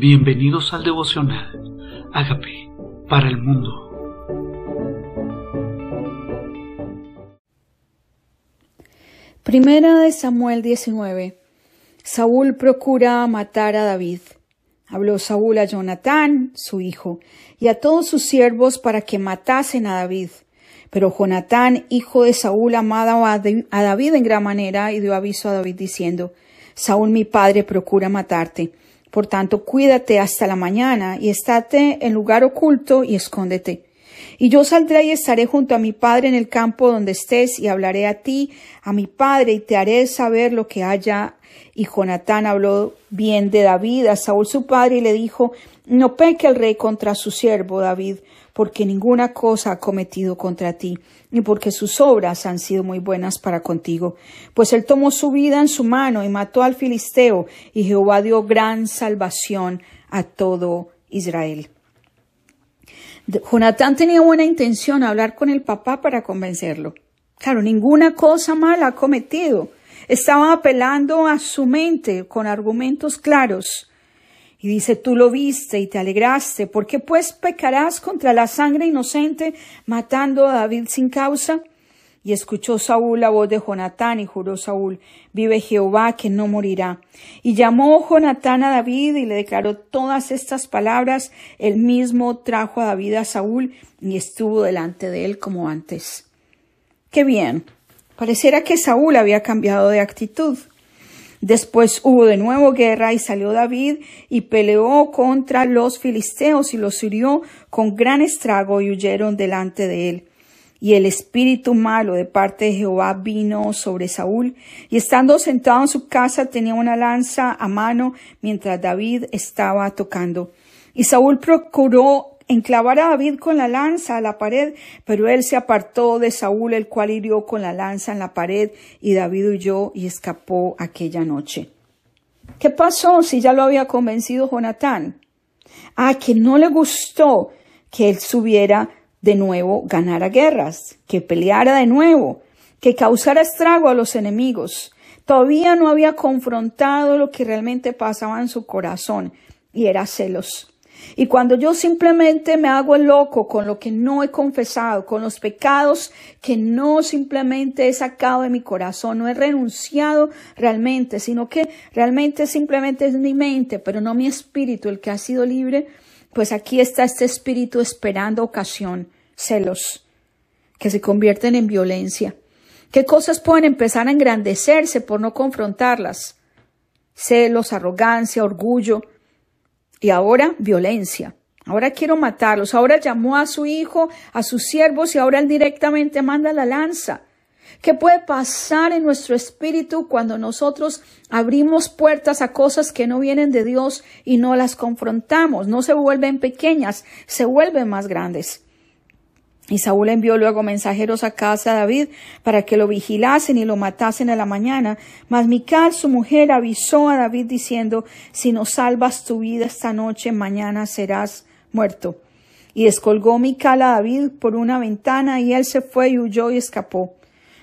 Bienvenidos al devocional. Hágame para el mundo. Primera de Samuel 19. Saúl procura matar a David. Habló Saúl a Jonatán, su hijo, y a todos sus siervos para que matasen a David. Pero Jonatán, hijo de Saúl, amaba a David en gran manera y dio aviso a David diciendo, Saúl mi padre procura matarte. Por tanto, cuídate hasta la mañana y estate en lugar oculto y escóndete. Y yo saldré y estaré junto a mi padre en el campo donde estés y hablaré a ti, a mi padre, y te haré saber lo que haya. Y Jonatán habló bien de David a Saúl su padre y le dijo, no peque el rey contra su siervo David, porque ninguna cosa ha cometido contra ti, y porque sus obras han sido muy buenas para contigo. Pues él tomó su vida en su mano y mató al filisteo, y Jehová dio gran salvación a todo Israel. Jonatán tenía buena intención hablar con el papá para convencerlo. Claro, ninguna cosa mala ha cometido. Estaba apelando a su mente con argumentos claros. Y dice, tú lo viste y te alegraste, ¿por qué pues pecarás contra la sangre inocente matando a David sin causa? Y escuchó Saúl la voz de Jonatán y juró Saúl, vive Jehová que no morirá. Y llamó Jonatán a David y le declaró todas estas palabras. Él mismo trajo a David a Saúl y estuvo delante de él como antes. Qué bien. Pareciera que Saúl había cambiado de actitud. Después hubo de nuevo guerra y salió David y peleó contra los filisteos y los hirió con gran estrago y huyeron delante de él. Y el espíritu malo de parte de Jehová vino sobre Saúl, y estando sentado en su casa tenía una lanza a mano mientras David estaba tocando. Y Saúl procuró enclavar a David con la lanza a la pared, pero él se apartó de Saúl, el cual hirió con la lanza en la pared, y David huyó y escapó aquella noche. ¿Qué pasó si ya lo había convencido Jonatán? Ah, que no le gustó que él subiera de nuevo, ganara guerras, que peleara de nuevo, que causara estrago a los enemigos. Todavía no había confrontado lo que realmente pasaba en su corazón, y era celos. Y cuando yo simplemente me hago el loco con lo que no he confesado, con los pecados que no simplemente he sacado de mi corazón, no he renunciado realmente, sino que realmente simplemente es mi mente, pero no mi espíritu el que ha sido libre, pues aquí está este espíritu esperando ocasión, celos, que se convierten en violencia. ¿Qué cosas pueden empezar a engrandecerse por no confrontarlas? Celos, arrogancia, orgullo, y ahora violencia. Ahora quiero matarlos. Ahora llamó a su hijo, a sus siervos y ahora él directamente manda la lanza. ¿Qué puede pasar en nuestro espíritu cuando nosotros abrimos puertas a cosas que no vienen de Dios y no las confrontamos? No se vuelven pequeñas, se vuelven más grandes. Y Saúl envió luego mensajeros a casa de David para que lo vigilasen y lo matasen a la mañana. Mas Mical, su mujer, avisó a David diciendo, si no salvas tu vida esta noche, mañana serás muerto. Y descolgó Mical a David por una ventana y él se fue y huyó y escapó.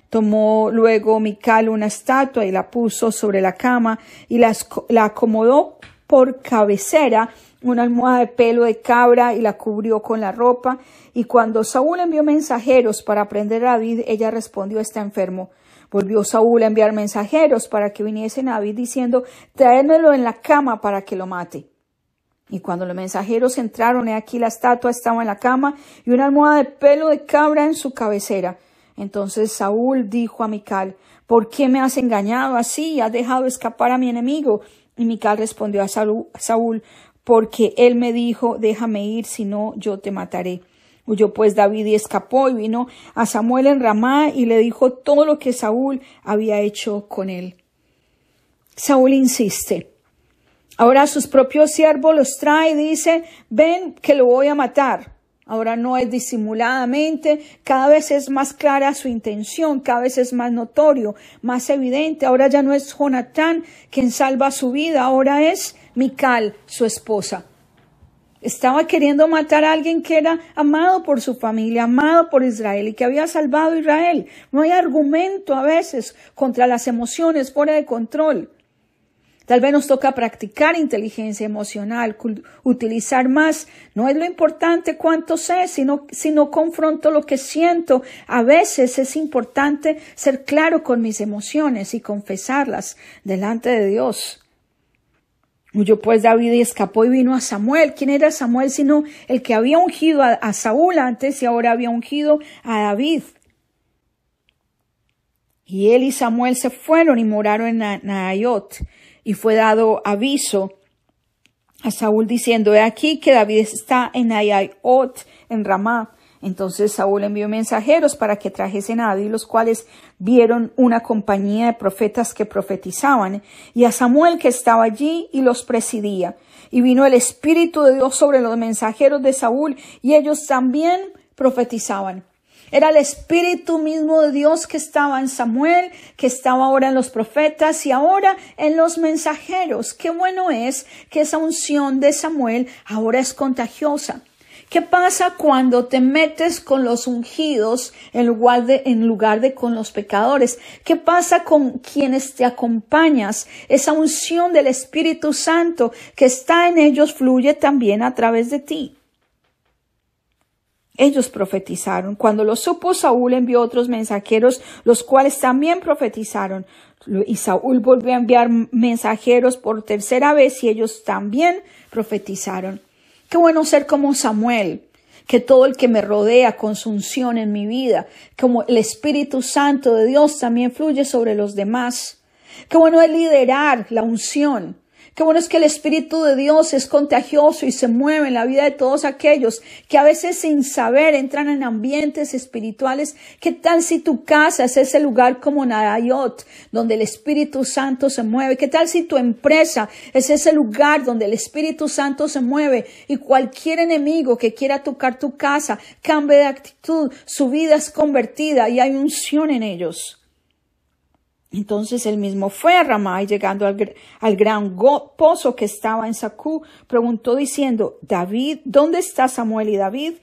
Tomó luego Mical una estatua y la puso sobre la cama y la, acomodó por cabecera una almohada de pelo de cabra y la cubrió con la ropa. Y cuando Saúl envió mensajeros para prender a David, ella respondió está enfermo. Volvió Saúl a enviar mensajeros para que viniesen a David diciendo traérmelo en la cama para que lo mate. Y cuando los mensajeros entraron, he aquí la estatua estaba en la cama y una almohada de pelo de cabra en su cabecera. Entonces Saúl dijo a Mical, ¿por qué me has engañado así has dejado escapar a mi enemigo? Y Mical respondió a Saúl, porque él me dijo, déjame ir, si no, yo te mataré. Huyó pues David y escapó y vino a Samuel en Ramá y le dijo todo lo que Saúl había hecho con él. Saúl insiste. Ahora sus propios siervos los trae y dice, ven que lo voy a matar. Ahora no es disimuladamente, cada vez es más clara su intención, cada vez es más notorio, más evidente. Ahora ya no es Jonatán quien salva su vida, ahora es Mical, su esposa. Estaba queriendo matar a alguien que era amado por su familia, amado por Israel y que había salvado a Israel. No hay argumento a veces contra las emociones fuera de control. Tal vez nos toca practicar inteligencia emocional, utilizar más. No es lo importante cuánto sé, sino, no confronto lo que siento. A veces es importante ser claro con mis emociones y confesarlas delante de Dios. Huyó pues David y escapó y vino a Samuel. ¿Quién era Samuel sino el que había ungido a, Saúl antes y ahora había ungido a David? Y él y Samuel se fueron y moraron en Naayot. Y fue dado aviso a Saúl diciendo, he aquí que David está en Naayot, en Ramá. Entonces Saúl envió mensajeros para que trajesen a David, los cuales vieron una compañía de profetas que profetizaban, y a Samuel que estaba allí y los presidía. Y vino el Espíritu de Dios sobre los mensajeros de Saúl, y ellos también profetizaban. Era el Espíritu mismo de Dios que estaba en Samuel, que estaba ahora en los profetas y ahora en los mensajeros. Qué bueno es que esa unción de Samuel ahora es contagiosa. ¿Qué pasa cuando te metes con los ungidos en lugar, de, en lugar de con los pecadores? ¿Qué pasa con quienes te acompañas? Esa unción del Espíritu Santo que está en ellos fluye también a través de ti. Ellos profetizaron. Cuando lo supo, Saúl envió otros mensajeros, los cuales también profetizaron. Y Saúl volvió a enviar mensajeros por tercera vez y ellos también profetizaron. Qué bueno ser como Samuel, que todo el que me rodea con su unción en mi vida, como el Espíritu Santo de Dios también fluye sobre los demás. Qué bueno es liderar la unción, Qué bueno es que el Espíritu de Dios es contagioso y se mueve en la vida de todos aquellos que a veces sin saber entran en ambientes espirituales. ¿Qué tal si tu casa es ese lugar como Narayot, donde el Espíritu Santo se mueve? ¿Qué tal si tu empresa es ese lugar donde el Espíritu Santo se mueve y cualquier enemigo que quiera tocar tu casa cambie de actitud, su vida es convertida y hay unción en ellos? Entonces él mismo fue a Ramá y llegando al, al gran pozo que estaba en Sacú, preguntó diciendo, David, ¿dónde está Samuel y David?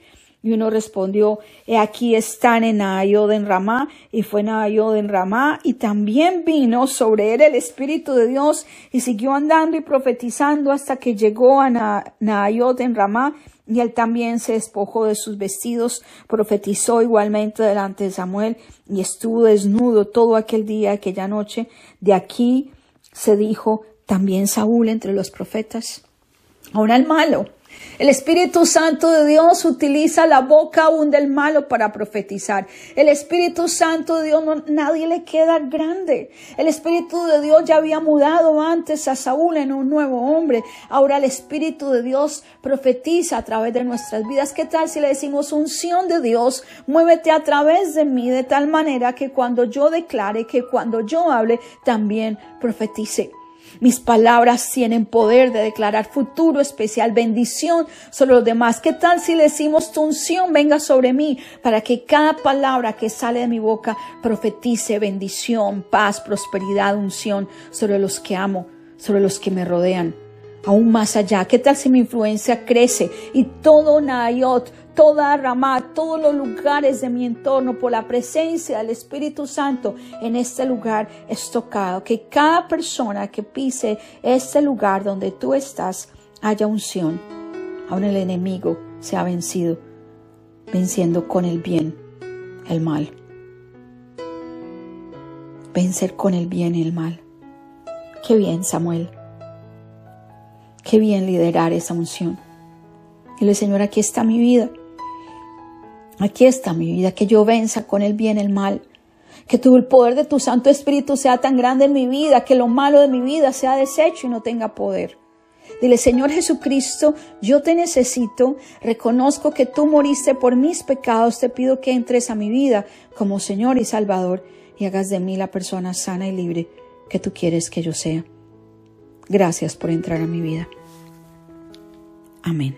Y uno respondió, aquí están en Naayod en Ramá, y fue Naayod en Ramá, y también vino sobre él el Espíritu de Dios, y siguió andando y profetizando hasta que llegó a Naayod en Ramá, y él también se despojó de sus vestidos, profetizó igualmente delante de Samuel, y estuvo desnudo todo aquel día, aquella noche. De aquí se dijo también Saúl entre los profetas. Ahora el malo, el Espíritu Santo de Dios utiliza la boca aún del malo para profetizar. El Espíritu Santo de Dios nadie le queda grande. El Espíritu de Dios ya había mudado antes a Saúl en un nuevo hombre. Ahora el Espíritu de Dios profetiza a través de nuestras vidas. ¿Qué tal si le decimos unción de Dios? Muévete a través de mí de tal manera que cuando yo declare, que cuando yo hable, también profetice. Mis palabras tienen poder de declarar futuro, especial bendición sobre los demás. ¿Qué tal si decimos tu unción venga sobre mí para que cada palabra que sale de mi boca profetice bendición, paz, prosperidad, unción sobre los que amo, sobre los que me rodean? Aún más allá, ¿qué tal si mi influencia crece y todo Nayot, toda rama, todos los lugares de mi entorno por la presencia del Espíritu Santo en este lugar es tocado. Que cada persona que pise este lugar donde tú estás haya unción. Aún el enemigo se ha vencido, venciendo con el bien el mal. Vencer con el bien y el mal. Qué bien, Samuel. Qué bien liderar esa unción. Dile, Señor, aquí está mi vida. Aquí está mi vida, que yo venza con el bien el mal. Que tu, el poder de tu Santo Espíritu sea tan grande en mi vida, que lo malo de mi vida sea deshecho y no tenga poder. Dile, Señor Jesucristo, yo te necesito, reconozco que tú moriste por mis pecados, te pido que entres a mi vida como Señor y Salvador y hagas de mí la persona sana y libre que tú quieres que yo sea. Gracias por entrar a mi vida. Amén.